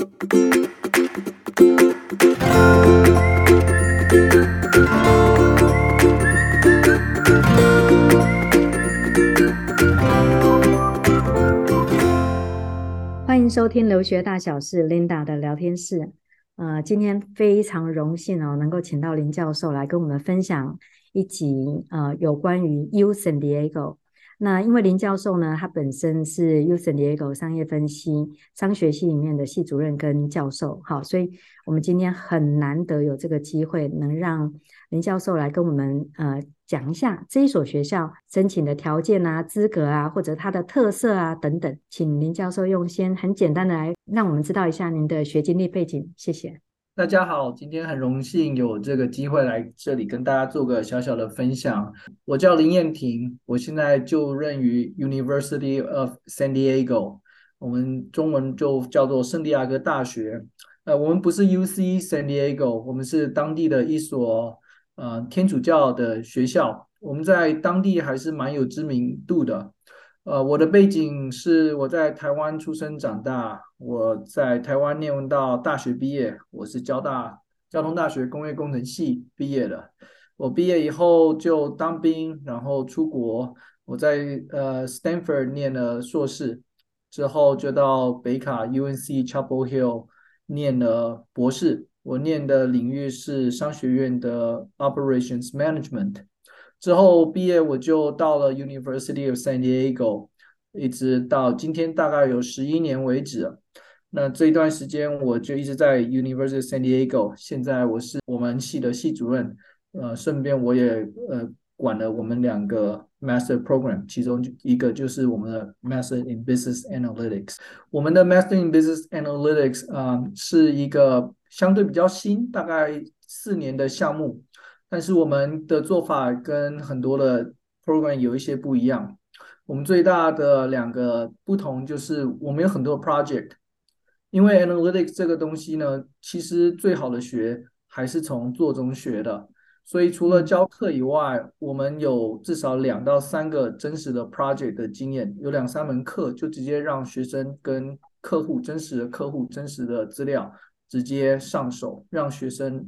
欢迎收听留学大小事 Linda 的聊天室。呃，今天非常荣幸哦，能够请到林教授来跟我们分享一集呃有关于 U San Diego。那因为林教授呢，他本身是 U San Diego 商业分析商学系里面的系主任跟教授，好，所以我们今天很难得有这个机会，能让林教授来跟我们呃。讲一下这一所学校申请的条件啊、资格啊，或者它的特色啊等等，请林教授用先很简单的来让我们知道一下您的学经历背景，谢谢。大家好，今天很荣幸有这个机会来这里跟大家做个小小的分享。我叫林彦婷，我现在就任于 University of San Diego，我们中文就叫做圣地亚哥大学。呃，我们不是 UC San Diego，我们是当地的一所。呃，天主教的学校，我们在当地还是蛮有知名度的。呃，我的背景是我在台湾出生长大，我在台湾念到大学毕业，我是交大交通大学工业工程系毕业的。我毕业以后就当兵，然后出国，我在呃 Stanford 念了硕士，之后就到北卡 UNC Chapel Hill 念了博士。我念的领域是商学院的 Operations Management，之后毕业我就到了 University of San Diego，一直到今天大概有十一年为止。那这一段时间我就一直在 University of San Diego，现在我是我们系的系主任，呃，顺便我也呃管了我们两个 Master Program，其中一个就是我们的 Master in Business Analytics。我们的 Master in Business Analytics 啊，呃，是一个。相对比较新，大概四年的项目，但是我们的做法跟很多的 program 有一些不一样。我们最大的两个不同就是我们有很多 project，因为 analytics 这个东西呢，其实最好的学还是从做中学的，所以除了教课以外，我们有至少两到三个真实的 project 的经验，有两三门课就直接让学生跟客户真实的客户真实的资料。直接上手，让学生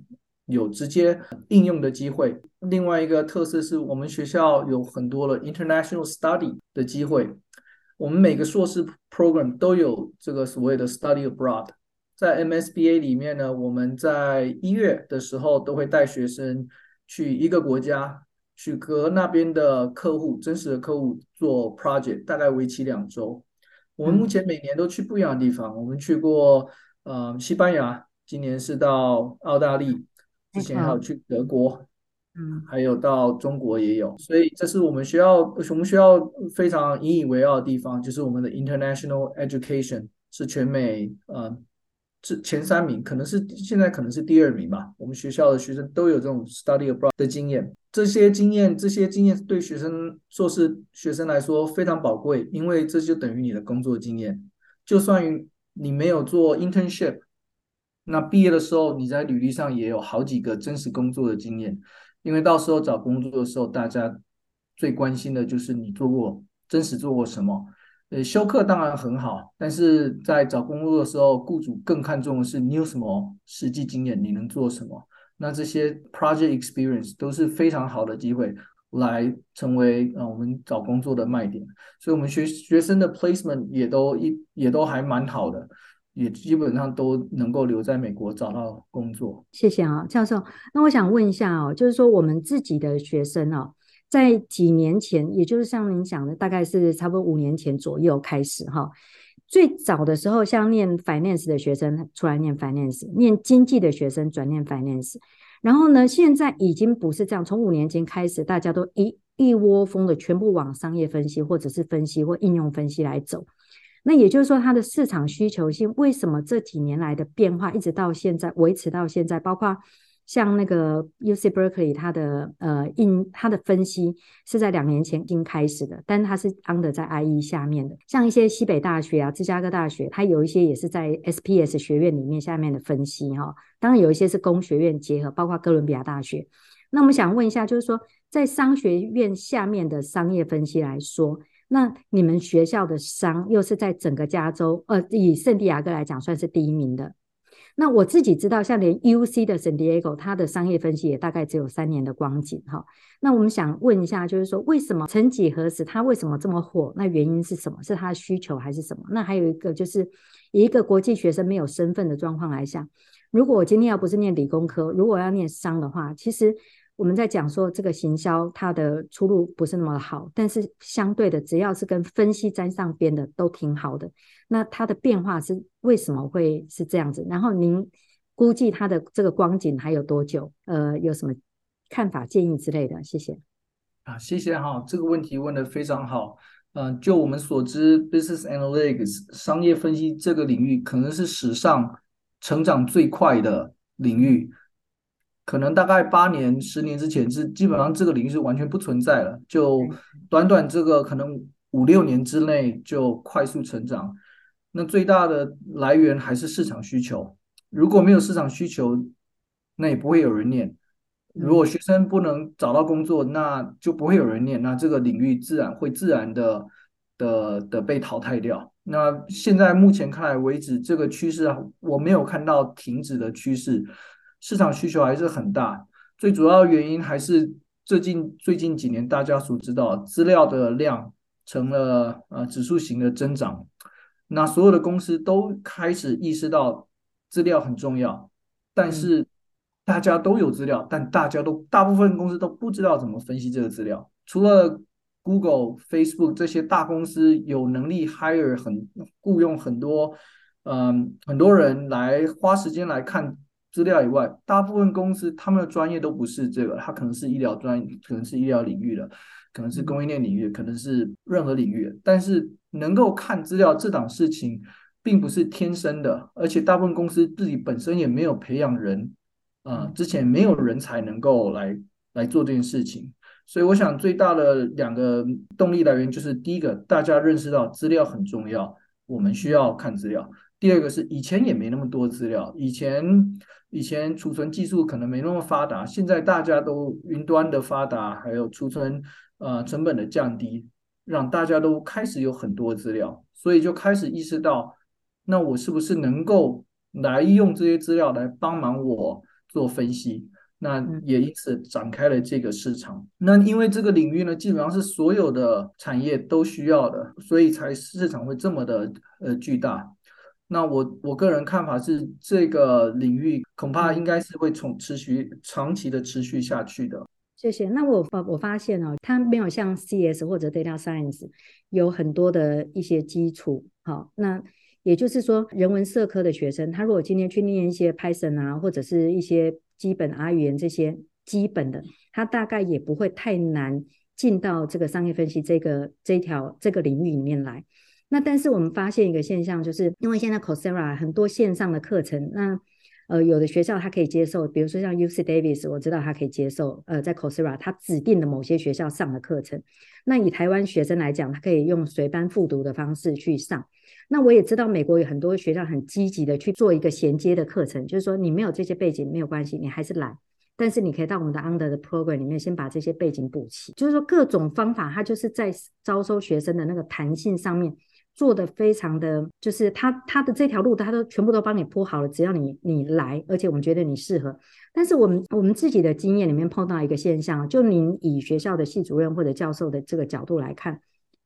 有直接应用的机会。另外一个特色是我们学校有很多的 international study 的机会。我们每个硕士 program 都有这个所谓的 study abroad。在 MSBA 里面呢，我们在一月的时候都会带学生去一个国家，去和那边的客户、真实的客户做 project，大概为期两周。我们目前每年都去不一样的地方，我们去过。呃，西班牙今年是到澳大利，之前还有去德国，嗯，还有到中国也有，所以这是我们学校，我们学校非常引以为傲的地方，就是我们的 international education 是全美呃是前三名，可能是现在可能是第二名吧。我们学校的学生都有这种 study abroad 的经验，这些经验这些经验对学生硕士学生来说非常宝贵，因为这就等于你的工作经验，就算于。你没有做 internship，那毕业的时候你在履历上也有好几个真实工作的经验，因为到时候找工作的时候，大家最关心的就是你做过真实做过什么。呃，修课当然很好，但是在找工作的时候，雇主更看重的是你有什么实际经验，你能做什么。那这些 project experience 都是非常好的机会。来成为呃我们找工作的卖点，所以我们学学生的 placement 也都一也都还蛮好的，也基本上都能够留在美国找到工作。谢谢啊，教授。那我想问一下哦，就是说我们自己的学生哦，在几年前，也就是像您讲的，大概是差不多五年前左右开始哈。最早的时候，像念 finance 的学生出来念 finance，念经济的学生转念 finance。然后呢，现在已经不是这样。从五年前开始，大家都一一窝蜂的全部往商业分析，或者是分析或应用分析来走。那也就是说，它的市场需求性为什么这几年来的变化，一直到现在维持到现在，包括。像那个 UC Berkeley，它的呃印它的分析是在两年前已经开始的，但它是 under 在 IE 下面的。像一些西北大学啊、芝加哥大学，它有一些也是在 SPS 学院里面下面的分析哈、哦。当然有一些是工学院结合，包括哥伦比亚大学。那我们想问一下，就是说在商学院下面的商业分析来说，那你们学校的商又是在整个加州，呃，以圣地亚哥来讲，算是第一名的。那我自己知道，像连 UC 的 San Diego，它的商业分析也大概只有三年的光景哈。那我们想问一下，就是说为什么曾几何时它为什么这么火？那原因是什么？是它的需求还是什么？那还有一个就是，以一个国际学生没有身份的状况来讲，如果我今天要不是念理工科，如果要念商的话，其实。我们在讲说这个行销，它的出路不是那么好，但是相对的，只要是跟分析沾上边的都挺好的。那它的变化是为什么会是这样子？然后您估计它的这个光景还有多久？呃，有什么看法、建议之类的？谢谢。啊，谢谢哈，这个问题问得非常好。嗯、就我们所知，Business Analytics 商业分析这个领域可能是史上成长最快的领域。可能大概八年、十年之前是基本上这个领域是完全不存在了，就短短这个可能五六年之内就快速成长。那最大的来源还是市场需求。如果没有市场需求，那也不会有人念。如果学生不能找到工作，那就不会有人念。那这个领域自然会自然的的的被淘汰掉。那现在目前看来为止，这个趋势我没有看到停止的趋势。市场需求还是很大，最主要原因还是最近最近几年大家所知道资料的量成了呃指数型的增长，那所有的公司都开始意识到资料很重要，但是大家都有资料，但大家都大部分公司都不知道怎么分析这个资料，除了 Google、Facebook 这些大公司有能力 hire 很雇佣很多嗯很多人来花时间来看。资料以外，大部分公司他们的专业都不是这个，它可能是医疗专业，可能是医疗领域的，可能是供应链领域，可能是任何领域。但是能够看资料这档事情，并不是天生的，而且大部分公司自己本身也没有培养人，啊、呃，之前没有人才能够来来做这件事情。所以我想最大的两个动力来源就是，第一个，大家认识到资料很重要，我们需要看资料；第二个是以前也没那么多资料，以前。以前储存技术可能没那么发达，现在大家都云端的发达，还有储存呃成本的降低，让大家都开始有很多资料，所以就开始意识到，那我是不是能够来用这些资料来帮忙我做分析？那也因此展开了这个市场。那因为这个领域呢，基本上是所有的产业都需要的，所以才市场会这么的呃巨大。那我我个人看法是，这个领域恐怕应该是会从持续长期的持续下去的。谢谢。那我发我发现哦，它没有像 CS 或者 Data Science 有很多的一些基础。好，那也就是说，人文社科的学生，他如果今天去念一些 Python 啊，或者是一些基本 R 语言这些基本的，他大概也不会太难进到这个商业分析这个这条这个领域里面来。那但是我们发现一个现象，就是因为现在 Coursera 很多线上的课程，那呃有的学校它可以接受，比如说像 UC Davis，我知道它可以接受，呃在 Coursera 它指定的某些学校上的课程。那以台湾学生来讲，他可以用随班复读的方式去上。那我也知道美国有很多学校很积极的去做一个衔接的课程，就是说你没有这些背景没有关系，你还是来，但是你可以到我们的 Under 的 Program 里面先把这些背景补齐。就是说各种方法，它就是在招收学生的那个弹性上面。做的非常的，就是他他的这条路，他都全部都帮你铺好了，只要你你来，而且我们觉得你适合。但是我们我们自己的经验里面碰到一个现象，就您以学校的系主任或者教授的这个角度来看，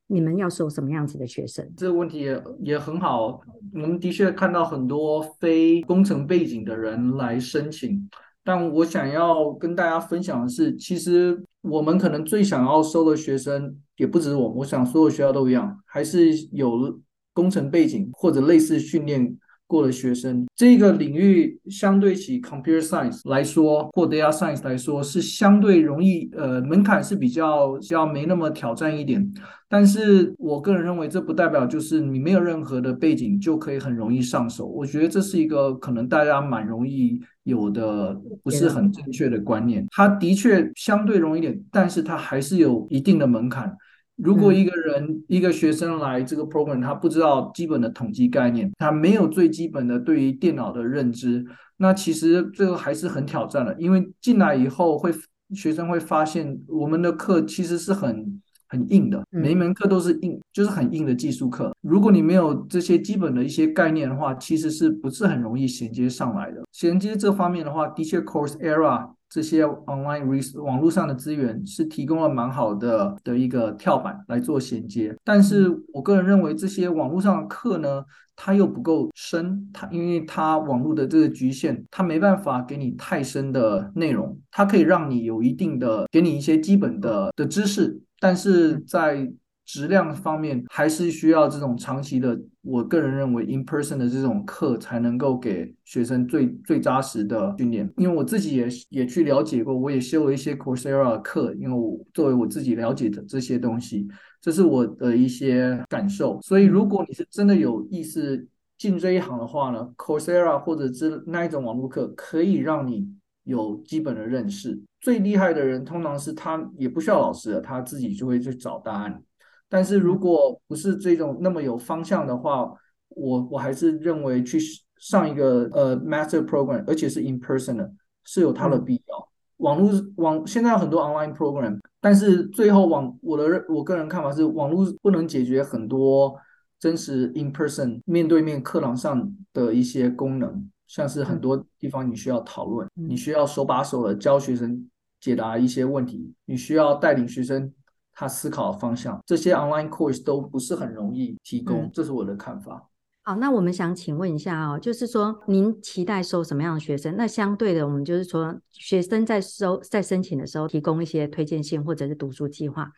你们要收什么样子的学生？这个问题也也很好，我们的确看到很多非工程背景的人来申请。但我想要跟大家分享的是，其实我们可能最想要收的学生也不止我，我想所有学校都一样，还是有工程背景或者类似训练过的学生，这个领域相对起 computer science 来说，或 data science 来说，是相对容易，呃，门槛是比较比较没那么挑战一点。但是我个人认为，这不代表就是你没有任何的背景就可以很容易上手。我觉得这是一个可能大家蛮容易有的不是很正确的观念。它的确相对容易点，但是它还是有一定的门槛。如果一个人、嗯、一个学生来这个 program，他不知道基本的统计概念，他没有最基本的对于电脑的认知，那其实这个还是很挑战的。因为进来以后会学生会发现，我们的课其实是很很硬的，每一门课都是硬，就是很硬的技术课。如果你没有这些基本的一些概念的话，其实是不是很容易衔接上来的？衔接这方面的话，的确，Coursera 这些 online res 网络上的资源是提供了蛮好的的一个跳板来做衔接。但是我个人认为，这些网络上的课呢，它又不够深，它因为它网络的这个局限，它没办法给你太深的内容，它可以让你有一定的，给你一些基本的的知识。但是在质量方面，还是需要这种长期的，我个人认为 in person 的这种课才能够给学生最最扎实的训练。因为我自己也也去了解过，我也修了一些 Coursera 课，因为我作为我自己了解的这些东西，这是我的一些感受。所以，如果你是真的有意思进这一行的话呢，Coursera 或者是那一种网络课，可以让你有基本的认识。最厉害的人通常是他也不需要老师的，他自己就会去找答案。但是如果不是这种那么有方向的话，我我还是认为去上一个呃 master program，而且是 in person 的，是有它的必要。网络网现在有很多 online program，但是最后网我的我个人看法是，网络不能解决很多真实 in person 面对面课堂上的一些功能，像是很多地方你需要讨论，你需要手把手的教学生。解答一些问题，你需要带领学生他思考的方向，这些 online course 都不是很容易提供，嗯、这是我的看法。好，那我们想请问一下哦，就是说您期待收什么样的学生？那相对的，我们就是说学生在收在申请的时候提供一些推荐信或者是读书计划。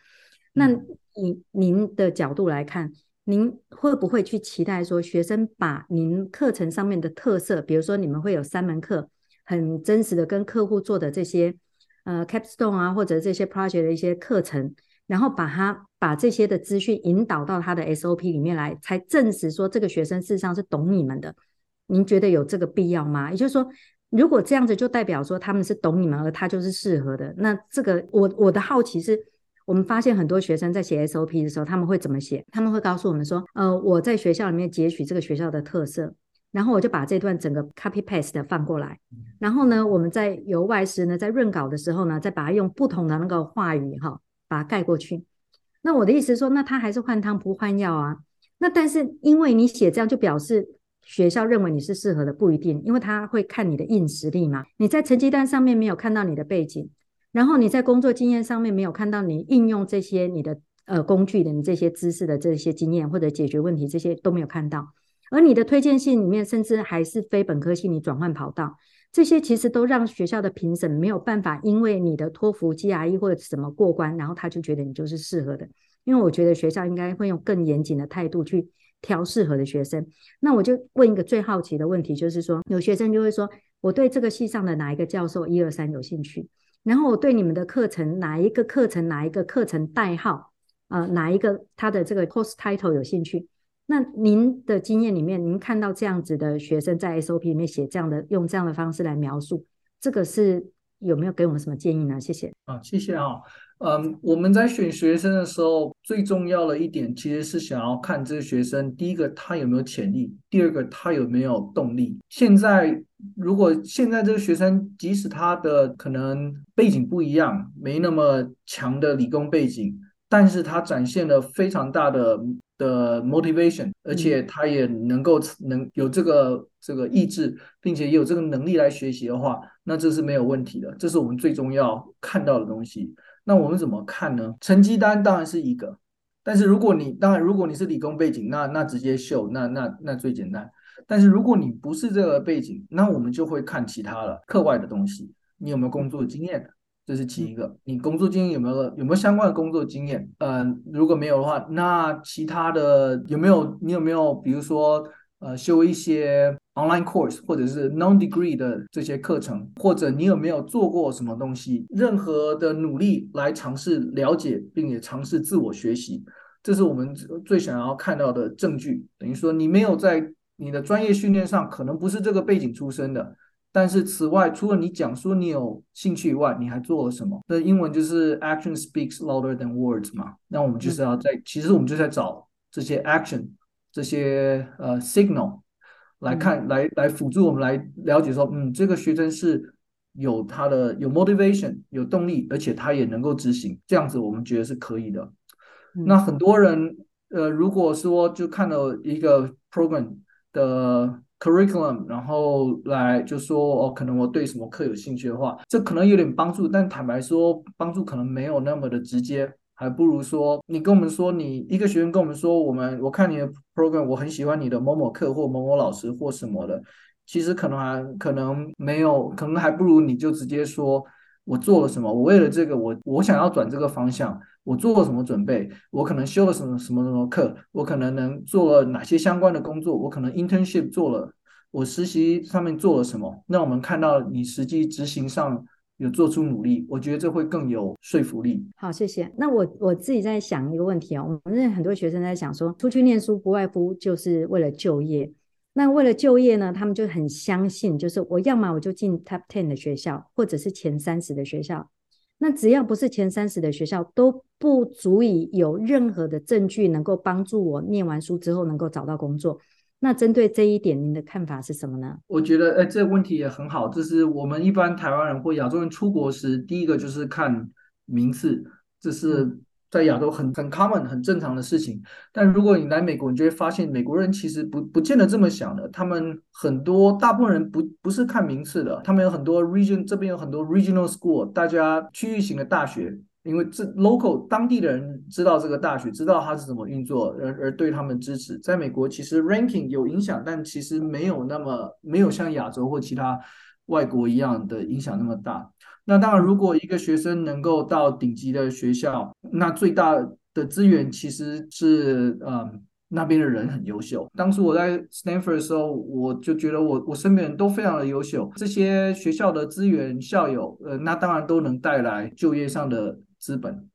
那以您的角度来看，您会不会去期待说学生把您课程上面的特色，比如说你们会有三门课，很真实的跟客户做的这些。呃，capstone 啊，或者这些 project 的一些课程，然后把他把这些的资讯引导到他的 SOP 里面来，才证实说这个学生事实上是懂你们的。您觉得有这个必要吗？也就是说，如果这样子就代表说他们是懂你们，而他就是适合的，那这个我我的好奇是，我们发现很多学生在写 SOP 的时候，他们会怎么写？他们会告诉我们说，呃，我在学校里面截取这个学校的特色。然后我就把这段整个 copy paste 放过来，然后呢，我们在由外师呢在润稿的时候呢，再把它用不同的那个话语哈，把它盖过去。那我的意思是说，那他还是换汤不换药啊。那但是因为你写这样，就表示学校认为你是适合的，不一定，因为他会看你的硬实力嘛。你在成绩单上面没有看到你的背景，然后你在工作经验上面没有看到你应用这些你的呃工具的你这些知识的这些经验或者解决问题这些都没有看到。而你的推荐信里面，甚至还是非本科系，你转换跑道，这些其实都让学校的评审没有办法，因为你的托福、GRE 或者怎么过关，然后他就觉得你就是适合的。因为我觉得学校应该会用更严谨的态度去挑适合的学生。那我就问一个最好奇的问题，就是说，有学生就会说，我对这个系上的哪一个教授一二三有兴趣，然后我对你们的课程哪一个课程哪一个课程代号，呃，哪一个他的这个 course title 有兴趣。那您的经验里面，您看到这样子的学生在 SOP 里面写这样的，用这样的方式来描述，这个是有没有给我们什么建议呢？谢谢。啊，谢谢啊。嗯，我们在选学生的时候，最重要的一点其实是想要看这个学生，第一个他有没有潜力，第二个他有没有动力。现在如果现在这个学生，即使他的可能背景不一样，没那么强的理工背景，但是他展现了非常大的。的 motivation，而且他也能够能有这个这个意志，并且也有这个能力来学习的话，那这是没有问题的。这是我们最重要看到的东西。那我们怎么看呢？成绩单当然是一个，但是如果你当然如果你是理工背景，那那直接秀，那那那最简单。但是如果你不是这个背景，那我们就会看其他了课外的东西，你有没有工作经验？这是其一个，你工作经验有没有有没有相关的工作经验？嗯、呃，如果没有的话，那其他的有没有？你有没有比如说呃修一些 online course 或者是 non degree 的这些课程，或者你有没有做过什么东西？任何的努力来尝试了解并且尝试自我学习，这是我们最想要看到的证据。等于说你没有在你的专业训练上可能不是这个背景出身的。但是此外，除了你讲说你有兴趣以外，你还做了什么？那英文就是 action speaks louder than words 嘛。那我们就是要在，其实我们就在找这些 action，这些呃 signal 来看，嗯、来来辅助我们来了解说，嗯，这个学生是有他的有 motivation，有动力，而且他也能够执行，这样子我们觉得是可以的。那很多人呃，如果说就看到一个 program 的 curriculum，然后来就说哦，可能我对什么课有兴趣的话，这可能有点帮助，但坦白说，帮助可能没有那么的直接。还不如说，你跟我们说，你一个学生跟我们说，我们我看你的 program，我很喜欢你的某某课或某某老师或什么的，其实可能还可能没有，可能还不如你就直接说，我做了什么，我为了这个，我我想要转这个方向，我做了什么准备，我可能修了什么什么什么课，我可能能做了哪些相关的工作，我可能 internship 做了，我实习上面做了什么，那我们看到你实际执行上。有做出努力，我觉得这会更有说服力。好，谢谢。那我我自己在想一个问题哦，我们很多学生在想说，出去念书不外乎就是为了就业。那为了就业呢，他们就很相信，就是我要么我就进 top ten 的学校，或者是前三十的学校。那只要不是前三十的学校，都不足以有任何的证据能够帮助我念完书之后能够找到工作。那针对这一点，您的看法是什么呢？我觉得，哎，这个问题也很好。就是我们一般台湾人或亚洲人出国时，第一个就是看名次，这是在亚洲很很 common 很正常的事情。但如果你来美国，你就会发现美国人其实不不见得这么想的。他们很多大部分人不不是看名次的，他们有很多 region 这边有很多 regional school，大家区域型的大学。因为这 local 当地的人知道这个大学，知道它是怎么运作，而而对他们支持。在美国，其实 ranking 有影响，但其实没有那么没有像亚洲或其他外国一样的影响那么大。那当然，如果一个学生能够到顶级的学校，那最大的资源其实是嗯那边的人很优秀。当时我在 Stanford 的时候，我就觉得我我身边人都非常的优秀，这些学校的资源、校友，呃，那当然都能带来就业上的。资本，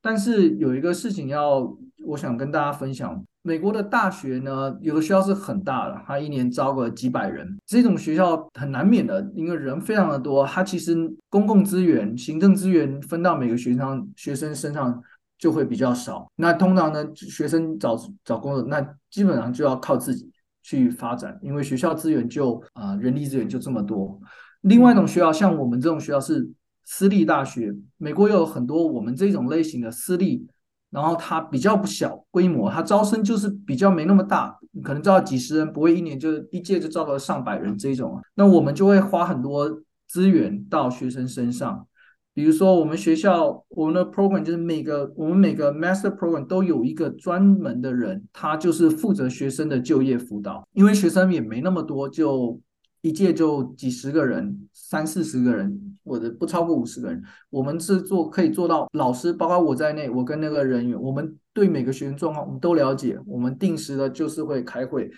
但是有一个事情要，我想跟大家分享。美国的大学呢，有的学校是很大的，它一年招个几百人，这种学校很难免的，因为人非常的多，它其实公共资源、行政资源分到每个学生学生身上就会比较少。那通常呢，学生找找工作，那基本上就要靠自己去发展，因为学校资源就啊、人力资源就这么多。另外一种学校，像我们这种学校是。私立大学，美国有很多我们这种类型的私立，然后它比较不小规模，它招生就是比较没那么大，可能招几十人，不会一年就一届就招到上百人这种。那我们就会花很多资源到学生身上，比如说我们学校我们的 program 就是每个我们每个 master program 都有一个专门的人，他就是负责学生的就业辅导，因为学生也没那么多，就。一届就几十个人，三四十个人，或者不超过五十个人。我们是做可以做到，老师包括我在内，我跟那个人员，我们对每个学生状况我们都了解。我们定时的就是会开会，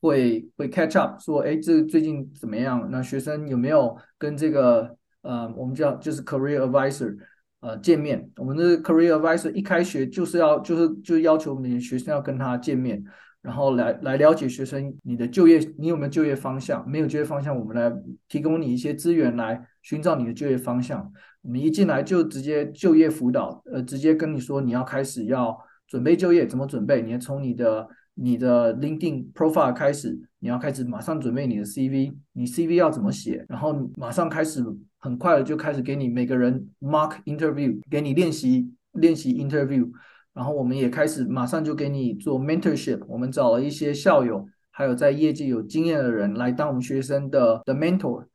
会会 catch up，说，哎，这最近怎么样？那学生有没有跟这个呃，我们叫就是 career advisor 呃见面？我们的 career advisor 一开学就是要就是就要求每个学生要跟他见面。然后来来了解学生你的就业，你有没有就业方向？没有就业方向，我们来提供你一些资源来寻找你的就业方向。我们一进来就直接就业辅导，呃，直接跟你说你要开始要准备就业，怎么准备？你要从你的你的 LinkedIn profile 开始，你要开始马上准备你的 CV，你 CV 要怎么写？然后马上开始很快的就开始给你每个人 mock interview，给你练习练习 interview。然后我们也开始马上就给你做 mentorship，我们找了一些校友，还有在业界有经验的人来当我们学生的的 mentor，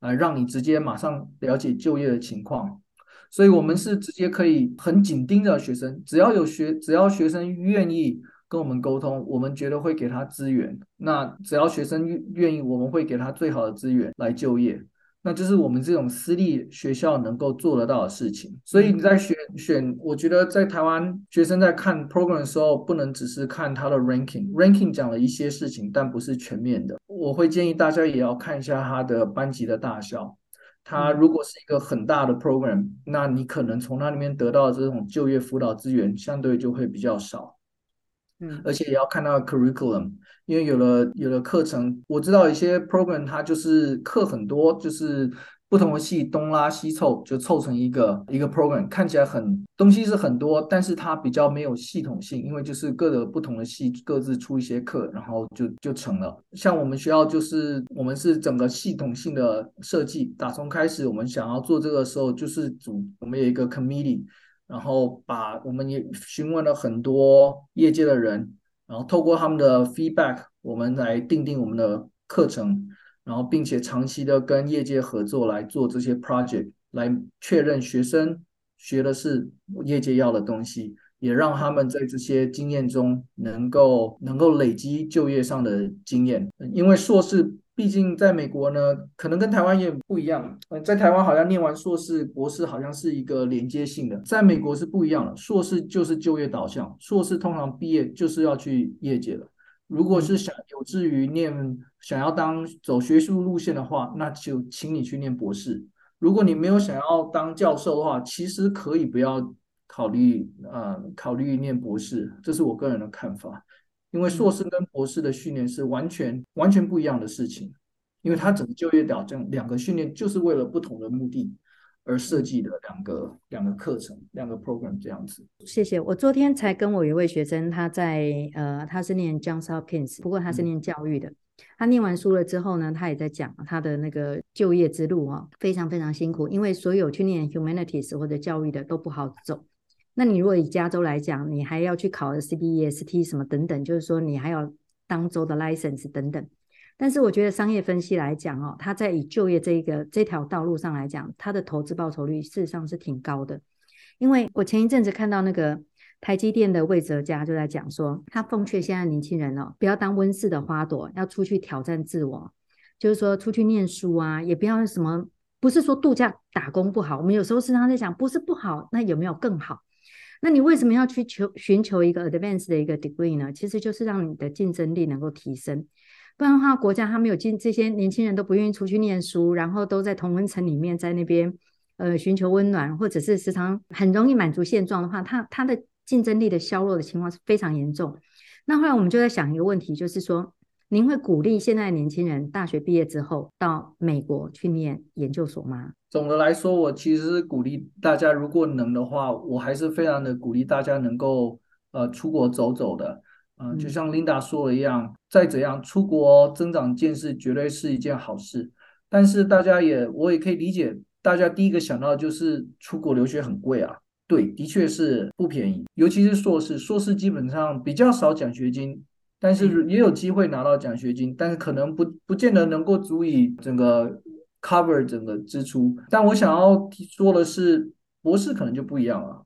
来让你直接马上了解就业的情况。所以，我们是直接可以很紧盯着学生，只要有学，只要学生愿意跟我们沟通，我们绝对会给他资源。那只要学生愿意，我们会给他最好的资源来就业。那就是我们这种私立学校能够做得到的事情。所以你在选选，我觉得在台湾学生在看 program 的时候，不能只是看他的 ranking。ranking 讲了一些事情，但不是全面的。我会建议大家也要看一下他的班级的大小。它如果是一个很大的 program，那你可能从那里面得到的这种就业辅导资源，相对就会比较少。嗯，而且也要看到 curriculum，因为有了有了课程，我知道一些 program 它就是课很多，就是不同的系东拉西凑，就凑成一个一个 program，看起来很东西是很多，但是它比较没有系统性，因为就是各个不同的系各自出一些课，然后就就成了。像我们学校就是我们是整个系统性的设计，打从开始我们想要做这个时候，就是组我们有一个 committee。然后把我们也询问了很多业界的人，然后透过他们的 feedback，我们来定定我们的课程，然后并且长期的跟业界合作来做这些 project，来确认学生学的是业界要的东西，也让他们在这些经验中能够能够累积就业上的经验，因为硕士。毕竟在美国呢，可能跟台湾也不一样。呃，在台湾好像念完硕士、博士好像是一个连接性的，在美国是不一样的。硕士就是就业导向，硕士通常毕业就是要去业界了。如果是想有志于念，想要当走学术路线的话，那就请你去念博士。如果你没有想要当教授的话，其实可以不要考虑，呃，考虑念博士。这是我个人的看法。因为硕士跟博士的训练是完全完全不一样的事情，因为他整个就业导向两个训练就是为了不同的目的而设计的两个两个课程两个 program 这样子。谢谢。我昨天才跟我一位学生，他在呃他是念 Johns Hopkins，不过他是念教育的。他念完书了之后呢，他也在讲他的那个就业之路啊，非常非常辛苦，因为所有去念 humanities 或者教育的都不好走。那你如果以加州来讲，你还要去考 CBEST 什么等等，就是说你还要当州的 license 等等。但是我觉得商业分析来讲哦，它在以就业这一个这条道路上来讲，它的投资报酬率事实上是挺高的。因为我前一阵子看到那个台积电的魏哲家就在讲说，他奉劝现在年轻人哦，不要当温室的花朵，要出去挑战自我，就是说出去念书啊，也不要什么，不是说度假打工不好，我们有时候时常在想，不是不好，那有没有更好？那你为什么要去求寻求一个 advanced 的一个 degree 呢？其实就是让你的竞争力能够提升，不然的话，国家他没有进，这些年轻人都不愿意出去念书，然后都在同温层里面，在那边呃寻求温暖，或者是时常很容易满足现状的话，他他的竞争力的削弱的情况是非常严重。那后来我们就在想一个问题，就是说。您会鼓励现在年轻人大学毕业之后到美国去念研究所吗？总的来说，我其实是鼓励大家，如果能的话，我还是非常的鼓励大家能够呃出国走走的。呃、嗯，就像 Linda 说的一样，再怎样出国增长见识绝对是一件好事。但是大家也我也可以理解，大家第一个想到就是出国留学很贵啊。对，的确是不便宜，尤其是硕士，硕士基本上比较少奖学金。但是也有机会拿到奖学金，但是可能不不见得能够足以整个 cover 整个支出。但我想要说的是，博士可能就不一样了。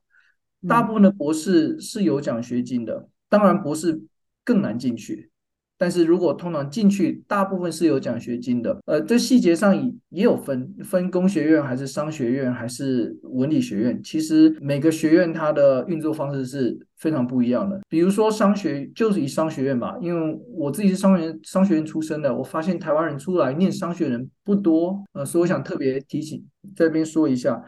大部分的博士是有奖学金的，当然博士更难进去。但是如果通常进去，大部分是有奖学金的。呃，这细节上也也有分，分工学院还是商学院还是文理学院。其实每个学院它的运作方式是非常不一样的。比如说商学，就是以商学院吧，因为我自己是商学商学院出身的，我发现台湾人出来念商学人不多。呃，所以我想特别提醒，这边说一下，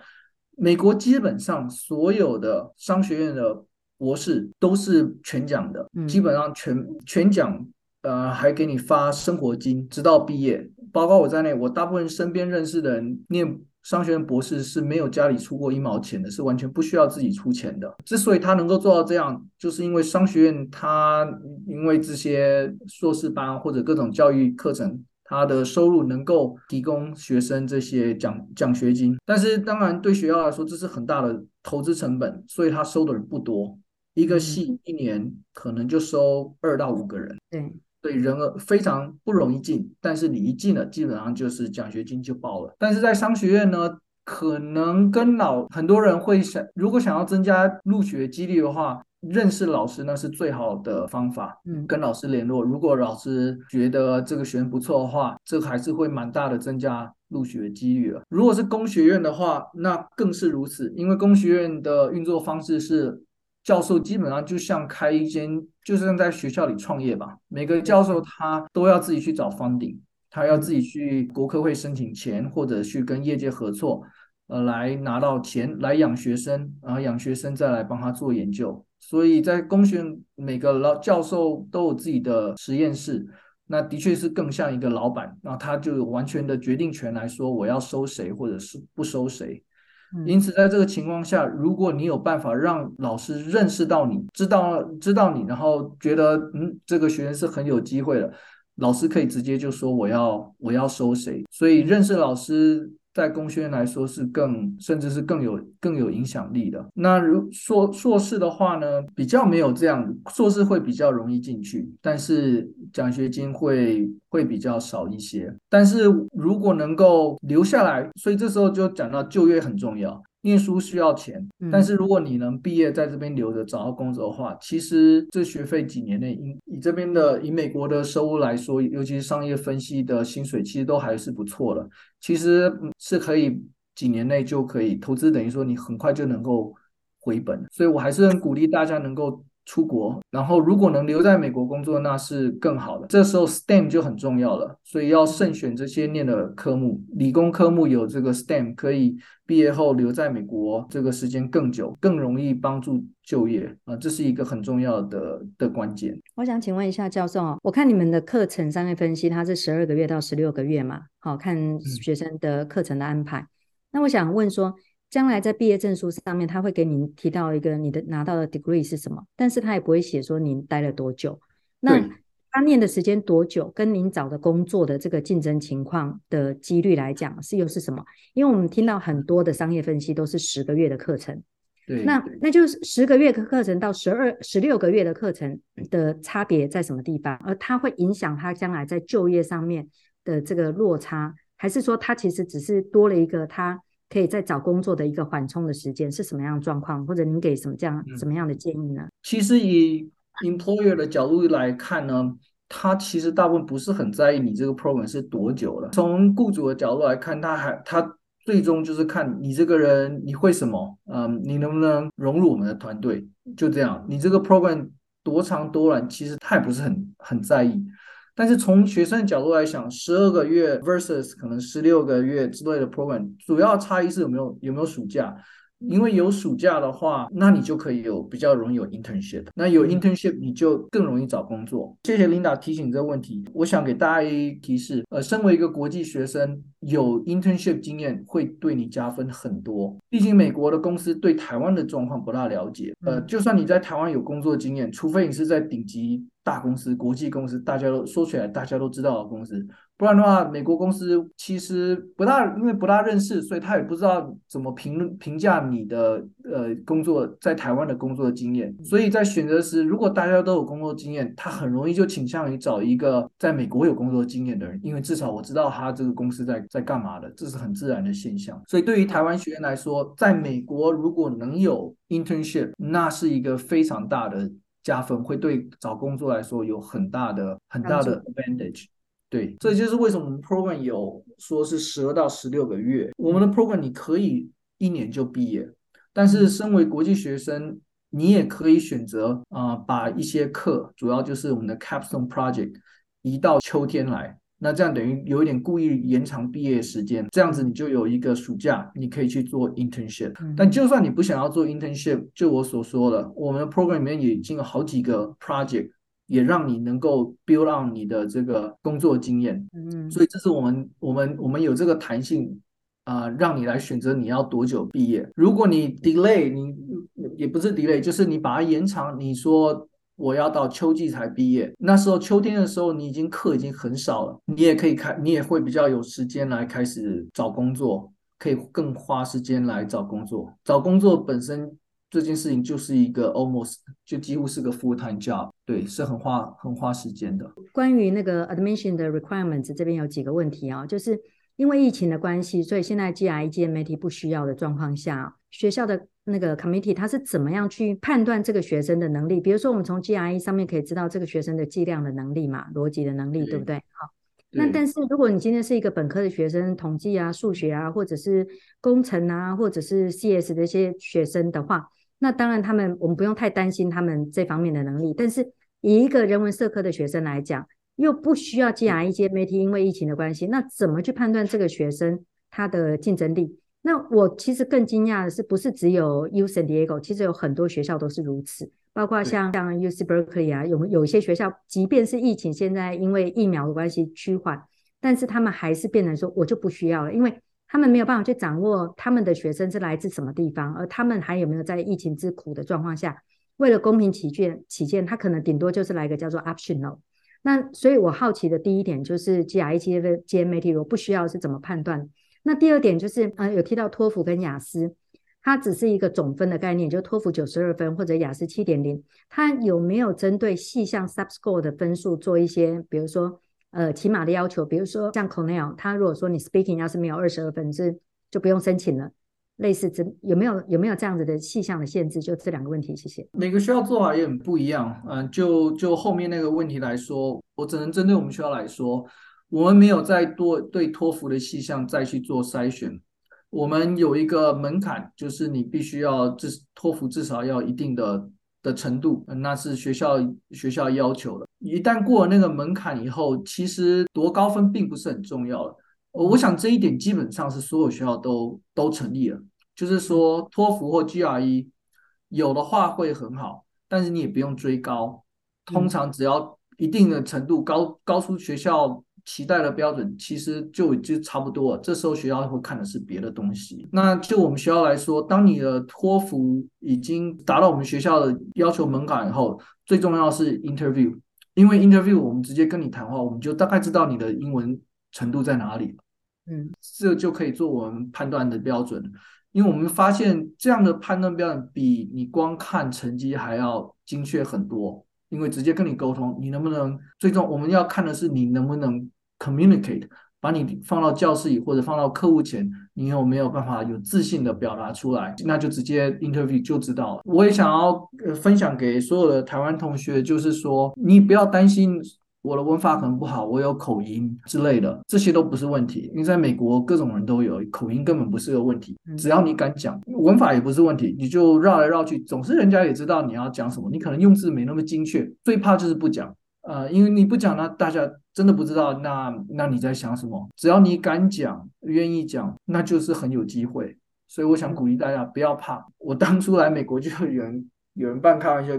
美国基本上所有的商学院的博士都是全奖的，基本上全全奖。呃，还给你发生活金，直到毕业。包括我在内，我大部分身边认识的人念商学院博士是没有家里出过一毛钱的，是完全不需要自己出钱的。之所以他能够做到这样，就是因为商学院他因为这些硕士班或者各种教育课程，他的收入能够提供学生这些奖奖学金。但是当然对学校来说，这是很大的投资成本，所以他收的人不多。一个系一年可能就收二到五个人。对。对人额非常不容易进，但是你一进了，基本上就是奖学金就爆了。但是在商学院呢，可能跟老很多人会想，如果想要增加入学几率的话，认识老师那是最好的方法。嗯，跟老师联络，如果老师觉得这个学生不错的话，这还是会蛮大的增加入学几率了。如果是工学院的话，那更是如此，因为工学院的运作方式是。教授基本上就像开一间，就像在学校里创业吧。每个教授他都要自己去找 funding，他要自己去国科会申请钱，或者去跟业界合作，呃，来拿到钱来养学生，然后养学生再来帮他做研究。所以在工学，每个老教授都有自己的实验室，那的确是更像一个老板，然后他就有完全的决定权来说我要收谁或者是不收谁。因此，在这个情况下，如果你有办法让老师认识到你，知道知道你，然后觉得嗯，这个学员是很有机会的，老师可以直接就说我要我要收谁。所以认识老师在工学院来说是更，甚至是更有更有影响力的。那如硕硕士的话呢，比较没有这样，硕士会比较容易进去，但是奖学金会会比较少一些。但是如果能够留下来，所以这时候就讲到就业很重要。念书需要钱，但是如果你能毕业在这边留着找到工作的话，其实这学费几年内以以这边的以美国的收入来说，尤其是商业分析的薪水，其实都还是不错的。其实是可以几年内就可以投资，等于说你很快就能够回本。所以我还是很鼓励大家能够。出国，然后如果能留在美国工作，那是更好的。这时候 STEM 就很重要了，所以要慎选这些念的科目。理工科目有这个 STEM，可以毕业后留在美国，这个时间更久，更容易帮助就业啊、呃，这是一个很重要的的关键。我想请问一下教授，我看你们的课程商业分析，它是十二个月到十六个月嘛？好，看学生的课程的安排。嗯、那我想问说。将来在毕业证书上面，他会给您提到一个你的拿到的 degree 是什么，但是他也不会写说您待了多久。那他念的时间多久，跟您找的工作的这个竞争情况的几率来讲，是又是什么？因为我们听到很多的商业分析都是十个月的课程，对，那那就是十个月的课程到十二、十六个月的课程的差别在什么地方？而它会影响他将来在就业上面的这个落差，还是说他其实只是多了一个他？可以在找工作的一个缓冲的时间是什么样的状况，或者您给什么这样什么样的建议呢？嗯，其实以 employer 的角度来看呢，他其实大部分不是很在意你这个 program 是多久了。从雇主的角度来看，他还他最终就是看你这个人你会什么，嗯，你能不能融入我们的团队，就这样。你这个 program 多长多短，其实他也不是很很在意。但是从学生的角度来想，十二个月 versus 可能十六个月之类的 program，主要差异是有没有有没有暑假。因为有暑假的话，那你就可以有比较容易有 internship。那有 internship，你就更容易找工作。谢谢 Linda 提醒这个问题。我想给大家一提示，呃，身为一个国际学生，有 internship 经验会对你加分很多。毕竟美国的公司对台湾的状况不大了解。呃，就算你在台湾有工作经验，除非你是在顶级大公司、国际公司，大家都说起来大家都知道的公司。不然的话，美国公司其实不大，因为不大认识，所以他也不知道怎么评评价你的呃工作在台湾的工作经验。所以在选择时，如果大家都有工作经验，他很容易就倾向于找一个在美国有工作经验的人，因为至少我知道他这个公司在在干嘛的，这是很自然的现象。所以对于台湾学员来说，在美国如果能有 internship，那是一个非常大的加分，会对找工作来说有很大的很大的 advantage。对，这就是为什么我们 program 有说是十二到十六个月。我们的 program 你可以一年就毕业，但是身为国际学生，你也可以选择啊、呃，把一些课，主要就是我们的 capstone project 移到秋天来。那这样等于有一点故意延长毕业时间，这样子你就有一个暑假，你可以去做 internship。但就算你不想要做 internship，就我所说的，我们的 program 里面也已经有好几个 project。也让你能够 build on 你的这个工作经验，嗯，所以这是我们我们我们有这个弹性啊，呃，让你来选择你要多久毕业。如果你 delay，你也不是 delay，就是你把它延长。你说我要到秋季才毕业，那时候秋天的时候你已经课已经很少了，你也可以开，你也会比较有时间来开始找工作，可以更花时间来找工作。找工作本身。这件事情就是一个 almost 就几乎是个 full time job，对，是很花很花时间的。关于那个 admission 的 requirements 这边有几个问题啊，就是因为疫情的关系，所以现在 GRE GMAT 不需要的状况下，学校的那个 committee 他是怎么样去判断这个学生的能力？比如说我们从 GRE 上面可以知道这个学生的计量的能力嘛，逻辑的能力，对，不对？好，那但是如果你今天是一个本科的学生，统计啊、数学啊，或者是工程啊，或者是 CS 的一些学生的话，那当然，他们我们不用太担心他们这方面的能力，但是以一个人文社科的学生来讲，又不需要 GRE GMAT，因为疫情的关系，那怎么去判断这个学生他的竞争力？那我其实更惊讶的是，不是只有 U San Diego，其实有很多学校都是如此，包括像像 UC Berkeley 啊，有有一些学校，即便是疫情现在因为疫苗的关系趋缓，但是他们还是变成说，我就不需要了，因为。他们没有办法去掌握他们的学生是来自什么地方，而他们还有没有在疫情之苦的状况下，为了公平起见，起见，他可能顶多就是来个叫做 optional。那所以我好奇的第一点就是 GRE GMAT 如果不需要是怎么判断？那第二点就是，呃，有提到托福跟雅思，它只是一个总分的概念，就托福九十二分或者雅思七点零，它有没有针对细项 subscore 的分数做一些，比如说，呃，起码的要求，比如说像 Cornell，它如果说你 speaking 要是没有二十二分，是就不用申请了。类似这有没有有没有这样子的细项的限制？就这两个问题，谢谢。每个学校做法也很不一样，嗯、就就后面那个问题来说，我只能针对我们学校来说，我们没有再多对托福的细项再去做筛选。我们有一个门槛，就是你必须要至托福至少要一定的的程度，那是学校学校要求的。一旦过了那个门槛以后，其实多高分并不是很重要了。我想这一点基本上是所有学校都都成立了，就是说托福或 GRE 有的话会很好，但是你也不用追高，通常只要一定的程度高高出学校期待的标准，其实就已经差不多了。这时候学校会看的是别的东西。那就我们学校来说，当你的托福已经达到我们学校的要求门槛以后，最重要是 interview，因为 interview 我们直接跟你谈话，我们就大概知道你的英文程度在哪里。嗯，这就可以做我们判断的标准，因为我们发现这样的判断标准比你光看成绩还要精确很多。因为直接跟你沟通，你能不能最终我们要看的是你能不能 communicate，把你放到教室里或者放到客户前，你有没有办法有自信的表达出来？那就直接 interview 就知道了。我也想要分享给所有的台湾同学，就是说你不要担心。我的文法可能不好，我有口音之类的，这些都不是问题。因为在美国，各种人都有口音，根本不是个问题。只要你敢讲，文法也不是问题，你就绕来绕去，总是人家也知道你要讲什么。你可能用字没那么精确，最怕就是不讲。呃，因为你不讲，那大家真的不知道，那那你在想什么？只要你敢讲，愿意讲，那就是很有机会。所以我想鼓励大家不要怕。我当初来美国就有人有人半开玩笑。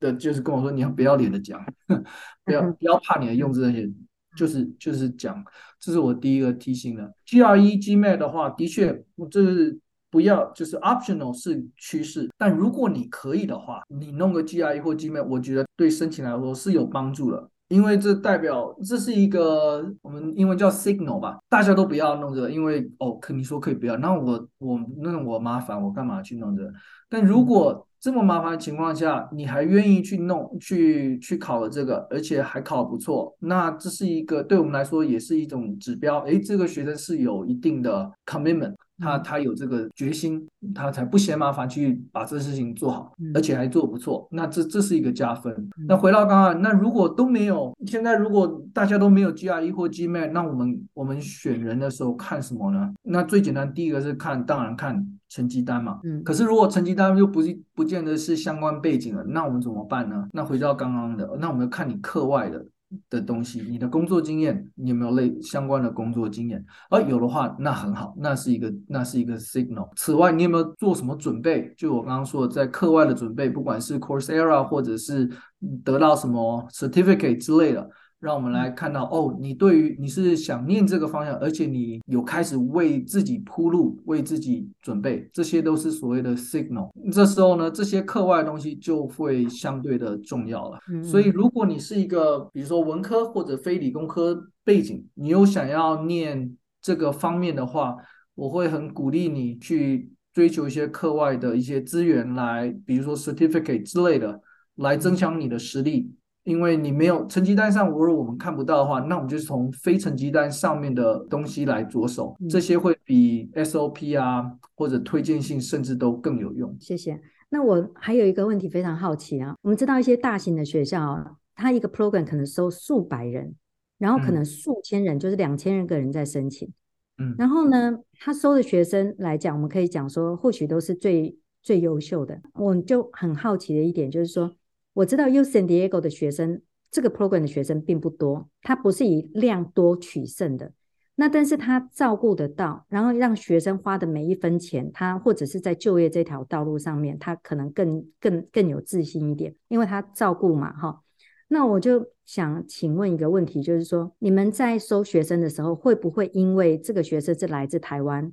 的就是跟我说，你要不要脸的讲，不要不要怕你的用字那些，就是就是讲，这是我第一个提醒的。GRE、GMAT 的话，的确，这是不要，就是 optional 是趋势，但如果你可以的话，你弄个 GRE 或 GMAT，我觉得对申请来说是有帮助的，因为这代表这是一个我们英文叫 signal 吧，大家都不要弄这个，因为哦，可你说可以不要，那我我那我麻烦，我干嘛去弄这个？但如果这么麻烦的情况下，你还愿意去弄、去去考了这个，而且还考不错，那这是一个对我们来说也是一种指标。诶，这个学生是有一定的 commitment，他他有这个决心，他才不嫌麻烦去把这事情做好，而且还做不错。那这这是一个加分。那回到刚刚，那如果都没有，现在如果大家都没有 GRE 或 GMAT，那我们我们选人的时候看什么呢？那最简单，第一个是看，当然看。成绩单嘛，嗯，可是如果成绩单又不是不见得是相关背景了，那我们怎么办呢？那回到刚刚的，那我们要看你课外的的东西，你的工作经验，你有没有类相关的工作经验？而有的话，那很好，那是一个那是一个 signal。此外，你有没有做什么准备？就我刚刚说的，在课外的准备，不管是 Coursera 或者是得到什么 certificate 之类的。让我们来看到哦，你对于你是想念这个方向，而且你有开始为自己铺路，为自己准备，这些都是所谓的 signal。这时候呢，这些课外的东西就会相对的重要了。所以，如果你是一个比如说文科或者非理工科背景，你又想要念这个方面的话，我会很鼓励你去追求一些课外的一些资源来，比如说 certificate 之类的，来增强你的实力。因为你没有成绩单上，如果我们看不到的话，那我们就从非成绩单上面的东西来着手，这些会比 SOP 啊或者推荐信甚至都更有用。谢谢。那我还有一个问题非常好奇啊，我们知道一些大型的学校，它一个 program 可能收数百人，然后可能数千人，嗯、就是两千人个人在申请。嗯，然后呢，他收的学生来讲，我们可以讲说，或许都是最最优秀的。我就很好奇的一点就是说。我知道 U San Diego 的学生，这个 program 的学生并不多，他不是以量多取胜的。那但是他照顾得到，然后让学生花的每一分钱，他或者是在就业这条道路上面，他可能更更更有自信一点，因为他照顾嘛，哈。那我就想请问一个问题，就是说，你们在收学生的时候，会不会因为这个学生是来自台湾，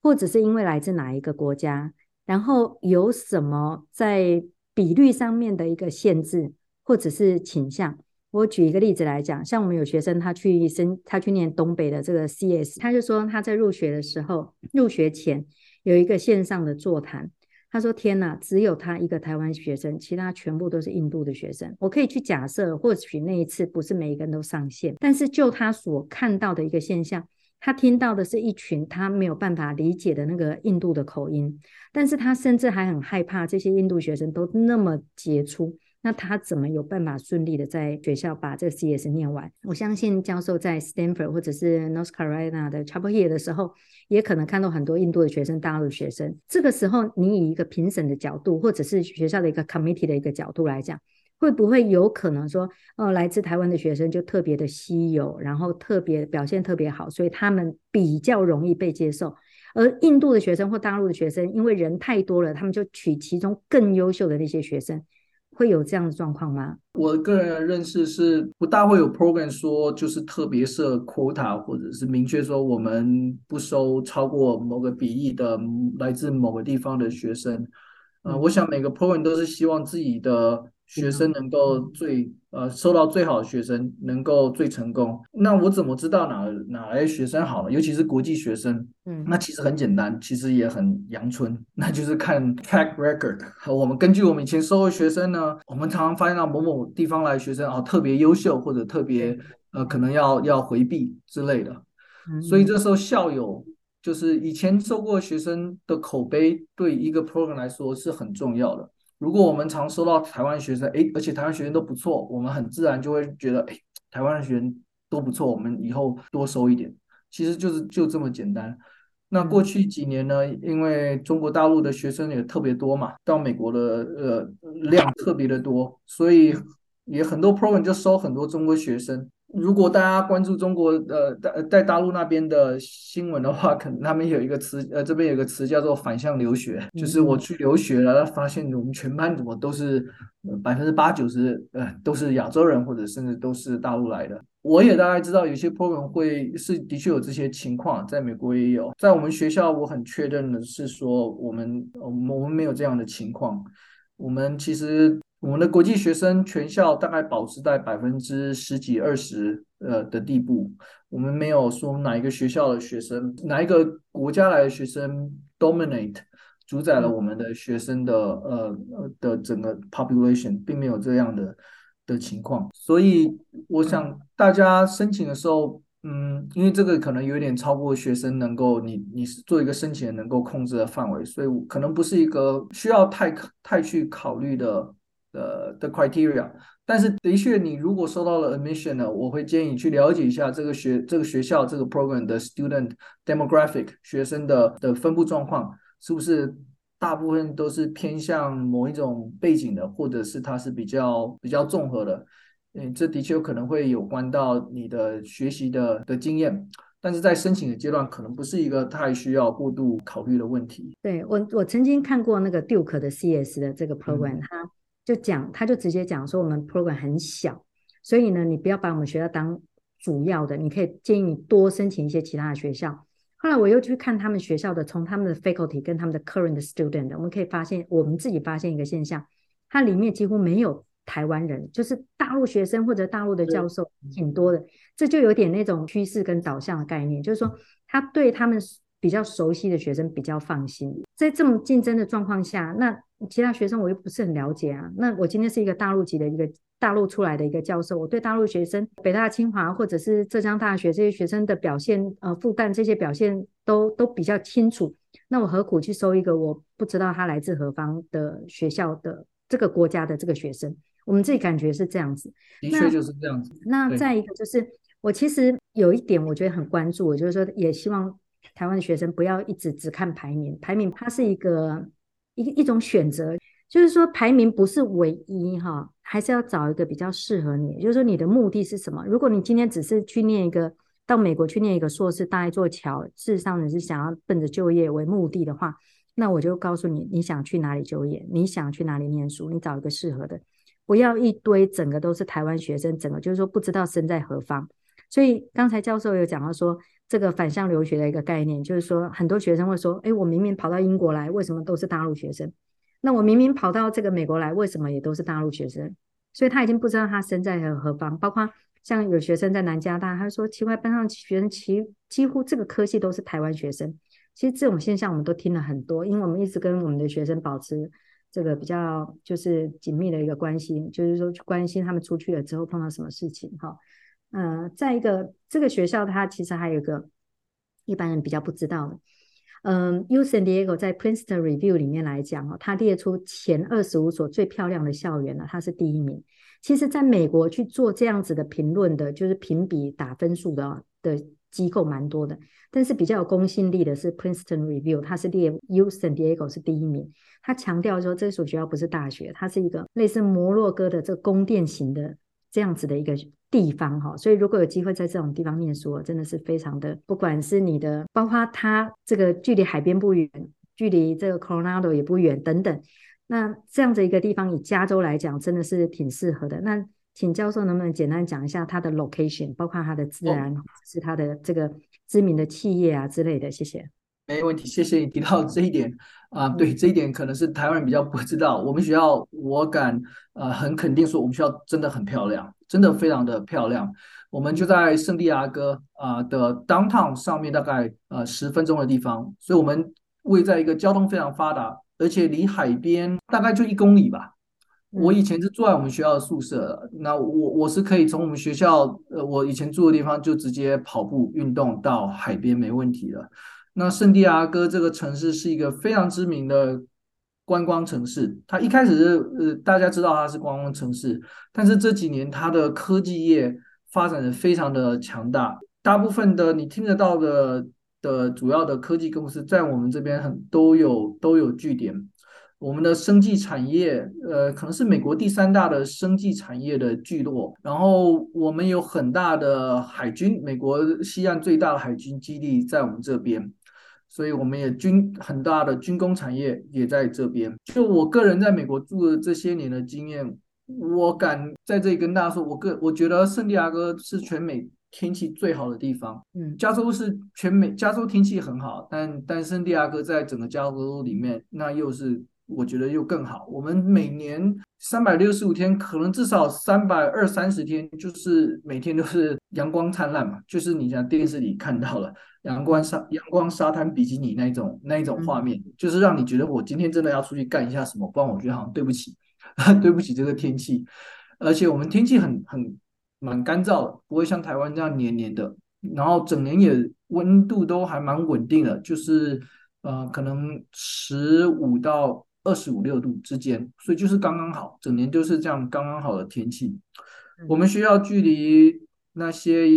或者是因为来自哪一个国家，然后有什么在比率上面的一个限制或者是倾向，我举一个例子来讲，像我们有学生他去申，他去念东北的这个 CS，他就说他在入学的时候，入学前有一个线上的座谈，他说天哪，只有他一个台湾学生，其他全部都是印度的学生。我可以去假设，或许那一次不是每一个人都上线，但是就他所看到的一个现象，他听到的是一群他没有办法理解的那个印度的口音，但是他甚至还很害怕这些印度学生都那么杰出。那他怎么有办法顺利的在学校把这个 CS 念完？我相信教授在 Stanford 或者是 North Carolina 的 Chapel Hill 的时候，也可能看到很多印度的学生、大陆学生。这个时候，你以一个评审的角度，或者是学校的一个 committee 的一个角度来讲，会不会有可能说，哦，来自台湾的学生就特别的稀有，然后特别表现特别好，所以他们比较容易被接受，而印度的学生或大陆的学生，因为人太多了，他们就取其中更优秀的那些学生。会有这样的状况吗？我个人的认识是不大会有 program 说就是特别设 quota，或者是明确说我们不收超过某个比例的来自某个地方的学生。嗯、呃，我想每个 program 都是希望自己的。学生能够最呃收到最好的学生能够最成功，那我怎么知道哪哪来学生好呢？尤其是国际学生，嗯，那其实很简单，其实也很阳春，那就是看 track record。我们根据我们以前收的学生呢，我们常常发现到某某地方来的学生啊特别优秀，或者特别呃可能要要回避之类的，所以这时候校友就是以前收过学生的口碑，对一个 program 来说是很重要的。如果我们常收到台湾学生，诶，而且台湾学生都不错，我们很自然就会觉得，诶，台湾的学生都不错，我们以后多收一点。其实就是就这么简单。那过去几年呢，因为中国大陆的学生也特别多嘛，到美国的呃量特别的多，所以也很多 program 就收很多中国学生。如果大家关注中国呃在在大陆那边的新闻的话，可能他们有一个词呃这边有个词叫做反向留学，就是我去留学了，发现我们全班怎么都是百分之八九十呃都是亚洲人或者甚至都是大陆来的。我也大概知道有些 program 会是的确有这些情况，在美国也有，在我们学校我很确认的是说我们我们没有这样的情况，我们其实。我们的国际学生全校大概保持在百分之十几二十呃的地步，我们没有说哪一个学校的学生，哪一个国家来的学生 dominate 主宰了我们的学生的呃的整个 population，并没有这样的的情况。所以我想大家申请的时候，嗯，因为这个可能有点超过学生能够你你是做一个申请能够控制的范围，所以可能不是一个需要太太去考虑的。的的 criteria，但是的确，你如果收到了 admission 呢，我会建议你去了解一下这个学这个学校这个 program 的 student demographic 学生的的分布状况，是不是大部分都是偏向某一种背景的，或者是它是比较比较综合的？嗯，这的确有可能会有关到你的学习的的经验，但是在申请的阶段，可能不是一个太需要过度考虑的问题。对，我，我曾经看过那个 Duke 的 CS 的这个 program，它、嗯。就讲，他就直接讲说，我们 program 很小，所以呢，你不要把我们学校当主要的，你可以建议你多申请一些其他的学校。后来我又去看他们学校的，从他们的 faculty 跟他们的 current student，我们可以发现，我们自己发现一个现象，它里面几乎没有台湾人，就是大陆学生或者大陆的教授挺多的，这就有点那种趋势跟导向的概念，就是说他对他们比较熟悉的学生比较放心。在这么竞争的状况下，那其他学生我又不是很了解啊。那我今天是一个大陆籍的一个大陆出来的一个教授，我对大陆学生，北大、清华或者是浙江大学这些学生的表现，呃，复旦这些表现都都比较清楚。那我何苦去收一个我不知道他来自何方的学校的这个国家的这个学生？我们自己感觉是这样子，的确就是这样子。那，那再一个就是，我其实有一点我觉得很关注，我就是说也希望台湾的学生不要一直只看排名，排名它是一个。一一种选择，就是说排名不是唯一哈，还是要找一个比较适合你。就是说你的目的是什么？如果你今天只是去念一个到美国去念一个硕士，搭一座桥，事实上你是想要奔着就业为目的的话，那我就告诉你，你想去哪里就业，你想去哪里念书，你找一个适合的，不要一堆整个都是台湾学生，整个就是说不知道身在何方。所以刚才教授有讲到说。这个反向留学的一个概念，就是说很多学生会说：“哎，我明明跑到英国来，为什么都是大陆学生？那我明明跑到这个美国来，为什么也都是大陆学生？”所以他已经不知道他身在何方。包括像有学生在南加大，他说奇怪，班上学生其几乎这个科系都是台湾学生。其实这种现象我们都听了很多，因为我们一直跟我们的学生保持这个比较就是紧密的一个关系，就是说去关心他们出去了之后碰到什么事情哈。呃，再一个这个学校它其实还有一个一般人比较不知道的。嗯，U San Diego 在 Princeton Review 里面来讲哦，它列出前二十五所最漂亮的校园呢，它是第一名。其实，在美国去做这样子的评论的，就是评比打分数的的机构蛮多的，但是比较有公信力的是 Princeton Review，它是列 U San Diego 是第一名。它强调说，这所学校不是大学，它是一个类似摩洛哥的这宫殿型的这样子的一个。地方哈，所以如果有机会在这种地方念书，真的是非常的，不管是你的，包括它这个距离海边不远，距离这个 Coronado 也不远等等，那这样子一个地方，以加州来讲，真的是挺适合的。那请教授能不能简单讲一下它的 location，包括它的自然，哦、是它的这个知名的企业啊之类的？谢谢。没问题，谢谢你提到这一点啊，对这一点可能是台湾人比较不知道。我们学校，我敢呃很肯定说，我们学校真的很漂亮，真的非常的漂亮。我们就在圣地亚哥啊的 downtown 上面，大概呃十分钟的地方，所以我们位在一个交通非常发达，而且离海边大概就一公里吧。我以前是住在我们学校的宿舍，那我我是可以从我们学校呃我以前住的地方就直接跑步运动到海边没问题的。那圣地亚哥这个城市是一个非常知名的观光城市，它一开始是呃大家知道它是观光城市，但是这几年它的科技业发展的非常的强大，大部分的你听得到的的主要的科技公司在我们这边很都有都有据点。我们的生技产业，呃，可能是美国第三大的生技产业的聚落。然后我们有很大的海军，美国西岸最大的海军基地在我们这边。所以我们也军很大的军工产业也在这边。就我个人在美国住的这些年的经验，我敢在这里跟大家说，我个我觉得圣地亚哥是全美天气最好的地方。嗯，加州是全美加州天气很好，但但圣地亚哥在整个加州里面，那又是我觉得又更好。我们每年三百六十五天，可能至少三百二三十天，就是每天都是阳光灿烂嘛，就是你像电视里看到了。阳光沙阳光沙滩比基尼那一种那一种画面，嗯，就是让你觉得我今天真的要出去干一下什么，不然我觉得好像对不起，对不起这个天气。而且我们天气很很蛮干燥的，不会像台湾这样黏黏的。然后整年也温度都还蛮稳定的，就是呃可能十五到二十五六度之间，所以就是刚刚好，整年就是这样刚刚好的天气。我们学校距离。那些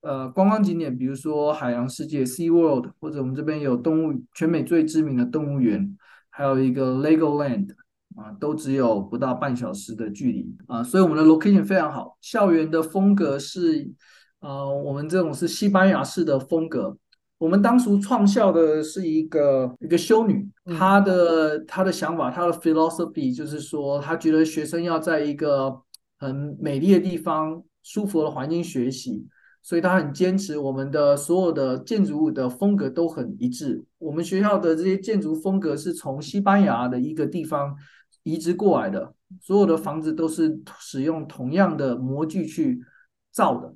呃观光景点，比如说海洋世界 （Sea World） 或者我们这边有动物，全美最知名的动物园，还有一个 Legoland 啊，都只有不到半小时的距离啊，所以我们的 location 非常好。校园的风格是呃，我们这种是西班牙式的风格。我们当初创校的是一个一个修女，她的她的想法，她的 philosophy 就是说，她觉得学生要在一个很美丽的地方。舒服的环境学习，所以她很坚持我们的所有的建筑物的风格都很一致。我们学校的这些建筑风格是从西班牙的一个地方移植过来的，所有的房子都是使用同样的模具去造的，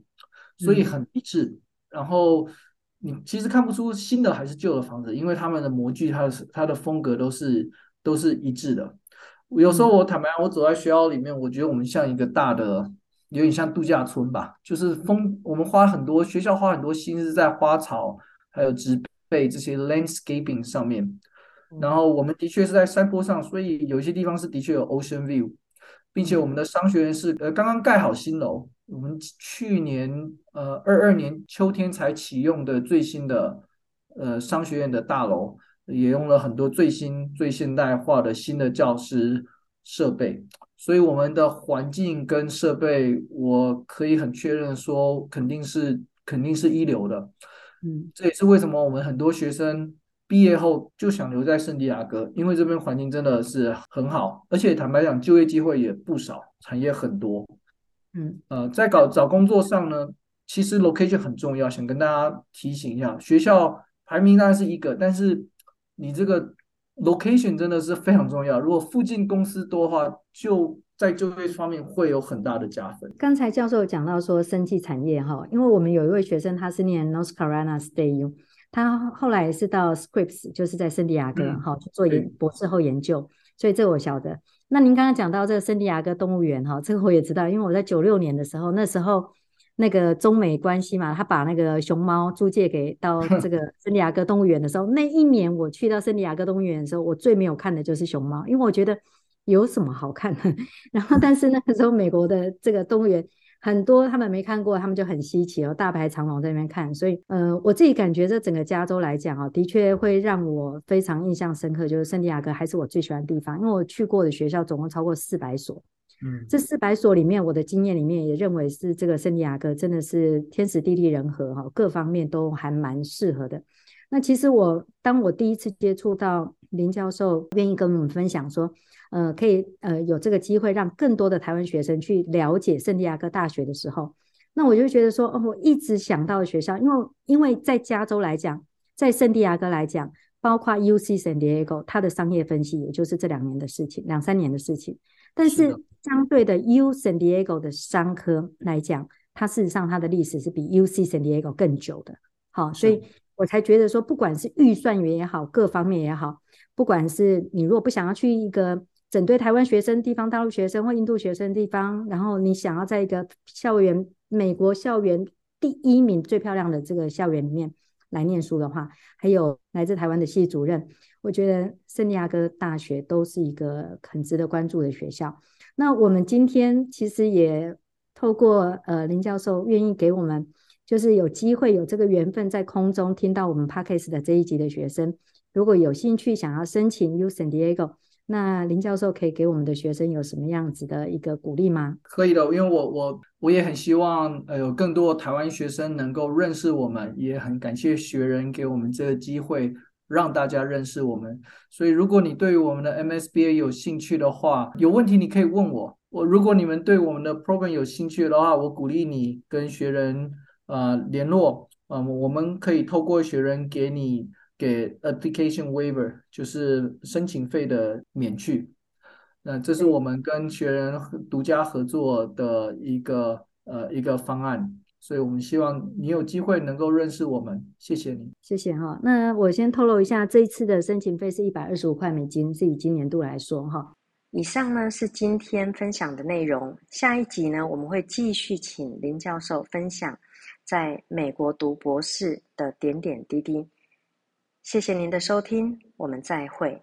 所以很一致。嗯、然后你其实看不出新的还是旧的房子，因为他们的模具它的它的风格都是都是一致的。有时候我坦白讲，我走在学校里面，我觉得我们像一个大的。有点像度假村吧，就是风，我们花很多学校花很多心思在花草还有植被这些 landscaping 上面，然后我们的确是在山坡上，所以有些地方是的确有 ocean view，并且我们的商学院是呃刚刚盖好新楼，我们去年呃二二年秋天才启用的最新的呃商学院的大楼，也用了很多最新最现代化的新的教师设备。所以我们的环境跟设备，我可以很确认说，肯定是肯定是一流的。嗯，这也是为什么我们很多学生毕业后就想留在圣地亚哥，因为这边环境真的是很好，而且坦白讲，就业机会也不少，产业很多。嗯，呃，在搞找工作上呢，其实 location 很重要，想跟大家提醒一下，学校排名当然是一个，但是你这个。location 真的是非常重要。如果附近公司多的话，就在就业方面会有很大的加分。刚才教授讲到说生技产业哈，因为我们有一位学生，他是念 North Carolina State U，他后来是到 Scripps，就是在圣地亚哥哈、嗯、去做研博士后研究，所以这个我晓得。那您刚刚讲到这个圣地亚哥动物园哈，这个我也知道，因为我在九六年的时候，那时候。那个中美关系嘛，他把那个熊猫租借给到 这个圣地亚哥动物园的时候，那一年我去到圣地亚哥动物园的时候，我最没有看的就是熊猫，因为我觉得有什么好看的。然后，但是那个时候美国的这个动物园很多他们没看过，他们就很稀奇哦，大排长龙在那边看。所以，呃，我自己感觉这整个加州来讲啊，的确会让我非常印象深刻，就是圣地亚哥还是我最喜欢的地方，因为我去过的学校总共超过四百所。嗯，这四百所里面，我的经验里面也认为是这个圣地亚哥真的是天时地利人和哈，各方面都还蛮适合的。那其实我当我第一次接触到林教授愿意跟我们分享说，呃，可以呃有这个机会让更多的台湾学生去了解圣地亚哥大学的时候，那我就觉得说，哦，我一直想到的学校，因为因为在加州来讲，在圣地亚哥来讲，包括 UC San Diego，它的商业分析也就是这两年的事情，两三年的事情。但是相对的，U San Diego 的商科来讲，它事实上它的历史是比 UC San Diego 更久的。好，所以我才觉得说，不管是预算员也好，各方面也好，不管是你如果不想要去一个针对台湾学生、地方大陆学生或印度学生地方，然后你想要在一个校园、美国校园第一名最漂亮的这个校园里面来念书的话，还有来自台湾的系主任。我觉得圣地亚哥大学都是一个很值得关注的学校。那我们今天其实也透过呃林教授愿意给我们，就是有机会有这个缘分在空中听到我们 Podcast 的这一集的学生，如果有兴趣想要申请 U San Diego，那林教授可以给我们的学生有什么样子的一个鼓励吗？可以的，因为我我我也很希望呃有更多台湾学生能够认识我们，也很感谢学人给我们这个机会。让大家认识我们，所以如果你对于我们的 MSBA 有兴趣的话，有问题你可以问我。我如果你们对我们的 program 有兴趣的话，我鼓励你跟学人呃联络，嗯、呃，我们可以透过学人给你给 application waiver，就是申请费的免去。那这是我们跟学人独家合作的一个呃一个方案。所以我们希望你有机会能够认识我们，谢谢你，谢谢哈。那我先透露一下，这一次的申请费是一百二十五块美金，是以今年度来说哈。以上呢是今天分享的内容，下一集呢我们会继续请林教授分享在美国读博士的点点滴滴。谢谢您的收听我们再会。